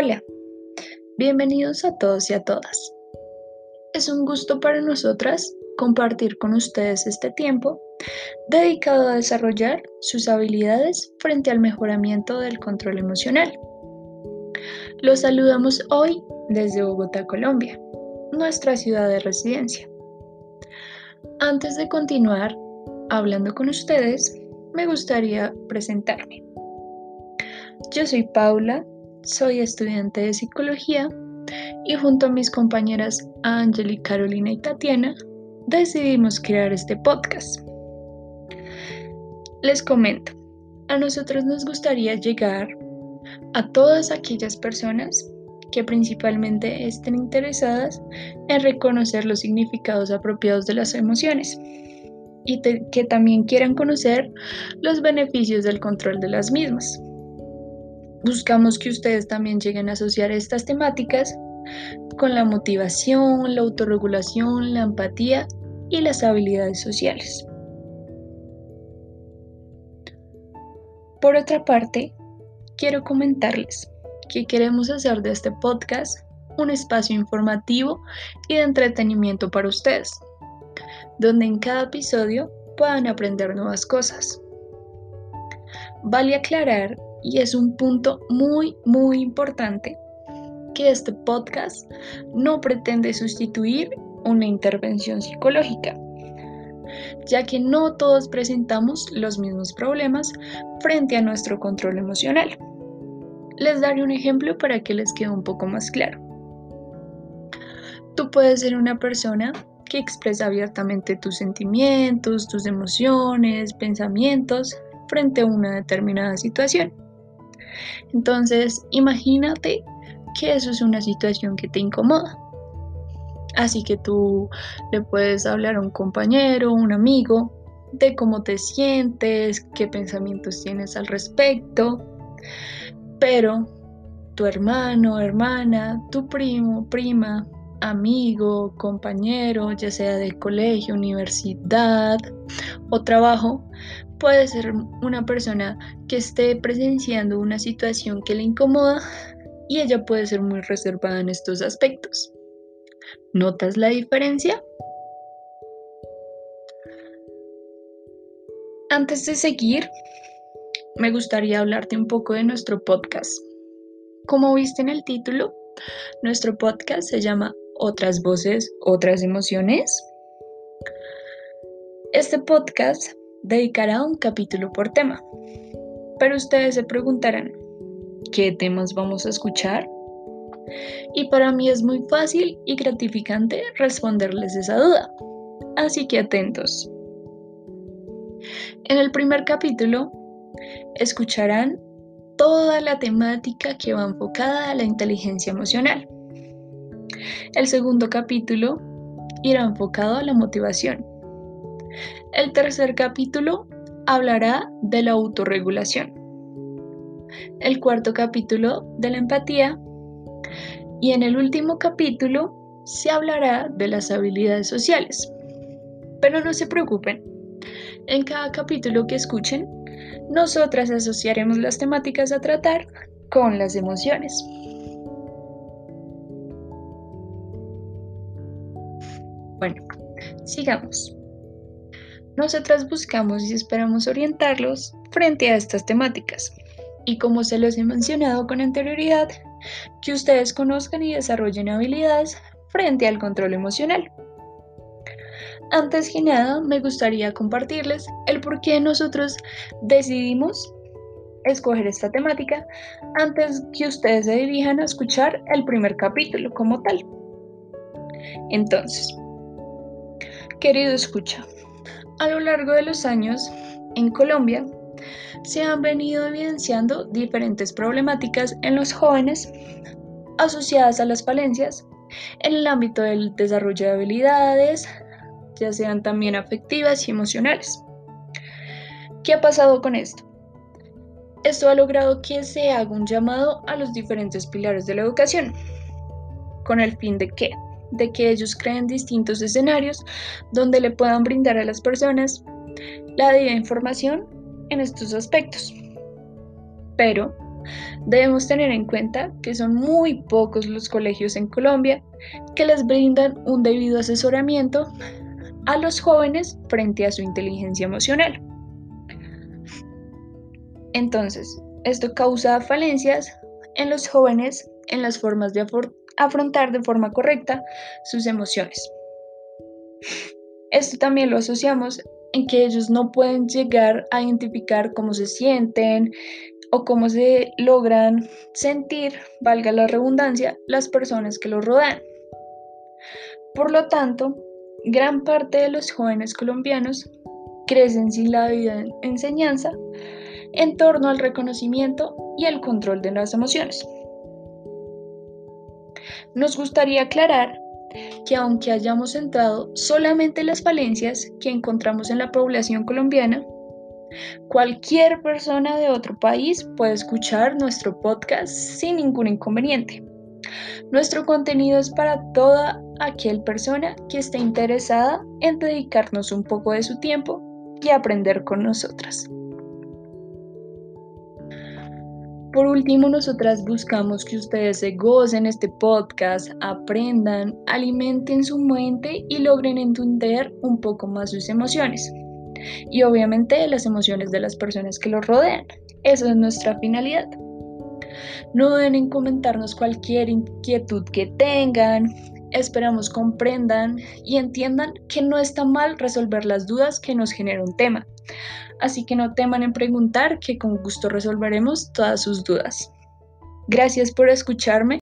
Hola, bienvenidos a todos y a todas. Es un gusto para nosotras compartir con ustedes este tiempo dedicado a desarrollar sus habilidades frente al mejoramiento del control emocional. Los saludamos hoy desde Bogotá, Colombia, nuestra ciudad de residencia. Antes de continuar hablando con ustedes, me gustaría presentarme. Yo soy Paula, soy estudiante de psicología y junto a mis compañeras Angeli, Carolina y Tatiana decidimos crear este podcast. Les comento, a nosotros nos gustaría llegar a todas aquellas personas que principalmente estén interesadas en reconocer los significados apropiados de las emociones y que también quieran conocer los beneficios del control de las mismas. Buscamos que ustedes también lleguen a asociar estas temáticas con la motivación, la autorregulación, la empatía y las habilidades sociales. Por otra parte, quiero comentarles que queremos hacer de este podcast un espacio informativo y de entretenimiento para ustedes, donde en cada episodio puedan aprender nuevas cosas. Vale aclarar y es un punto muy, muy importante que este podcast no pretende sustituir una intervención psicológica, ya que no todos presentamos los mismos problemas frente a nuestro control emocional. Les daré un ejemplo para que les quede un poco más claro. Tú puedes ser una persona que expresa abiertamente tus sentimientos, tus emociones, pensamientos frente a una determinada situación. Entonces, imagínate que eso es una situación que te incomoda. Así que tú le puedes hablar a un compañero, un amigo, de cómo te sientes, qué pensamientos tienes al respecto. Pero tu hermano, hermana, tu primo, prima, amigo, compañero, ya sea de colegio, universidad o trabajo, puede ser una persona que esté presenciando una situación que le incomoda y ella puede ser muy reservada en estos aspectos. ¿Notas la diferencia? Antes de seguir, me gustaría hablarte un poco de nuestro podcast. Como viste en el título, nuestro podcast se llama Otras voces, otras emociones. Este podcast dedicará un capítulo por tema. Pero ustedes se preguntarán, ¿qué temas vamos a escuchar? Y para mí es muy fácil y gratificante responderles esa duda. Así que atentos. En el primer capítulo escucharán toda la temática que va enfocada a la inteligencia emocional. El segundo capítulo irá enfocado a la motivación. El tercer capítulo hablará de la autorregulación. El cuarto capítulo de la empatía. Y en el último capítulo se hablará de las habilidades sociales. Pero no se preocupen, en cada capítulo que escuchen, nosotras asociaremos las temáticas a tratar con las emociones. Bueno, sigamos. Nosotras buscamos y esperamos orientarlos frente a estas temáticas. Y como se los he mencionado con anterioridad, que ustedes conozcan y desarrollen habilidades frente al control emocional. Antes que nada, me gustaría compartirles el por qué nosotros decidimos escoger esta temática antes que ustedes se dirijan a escuchar el primer capítulo como tal. Entonces, querido escucha, a lo largo de los años, en Colombia, se han venido evidenciando diferentes problemáticas en los jóvenes asociadas a las falencias en el ámbito del desarrollo de habilidades, ya sean también afectivas y emocionales. ¿Qué ha pasado con esto? Esto ha logrado que se haga un llamado a los diferentes pilares de la educación, con el fin de que de que ellos creen distintos escenarios donde le puedan brindar a las personas la debida información en estos aspectos. Pero Debemos tener en cuenta que son muy pocos los colegios en Colombia que les brindan un debido asesoramiento a los jóvenes frente a su inteligencia emocional. Entonces, esto causa falencias en los jóvenes en las formas de afrontar de forma correcta sus emociones. Esto también lo asociamos en que ellos no pueden llegar a identificar cómo se sienten o cómo se logran sentir, valga la redundancia, las personas que los rodean. Por lo tanto, gran parte de los jóvenes colombianos crecen sin la vida enseñanza en torno al reconocimiento y el control de las emociones. Nos gustaría aclarar que aunque hayamos centrado solamente las falencias que encontramos en la población colombiana, cualquier persona de otro país puede escuchar nuestro podcast sin ningún inconveniente. Nuestro contenido es para toda aquel persona que esté interesada en dedicarnos un poco de su tiempo y aprender con nosotras. Por último, nosotras buscamos que ustedes se gocen este podcast, aprendan, alimenten su mente y logren entender un poco más sus emociones. Y obviamente las emociones de las personas que los rodean. Esa es nuestra finalidad. No deben en comentarnos cualquier inquietud que tengan. Esperamos comprendan y entiendan que no está mal resolver las dudas que nos genera un tema así que no teman en preguntar que con gusto resolveremos todas sus dudas. Gracias por escucharme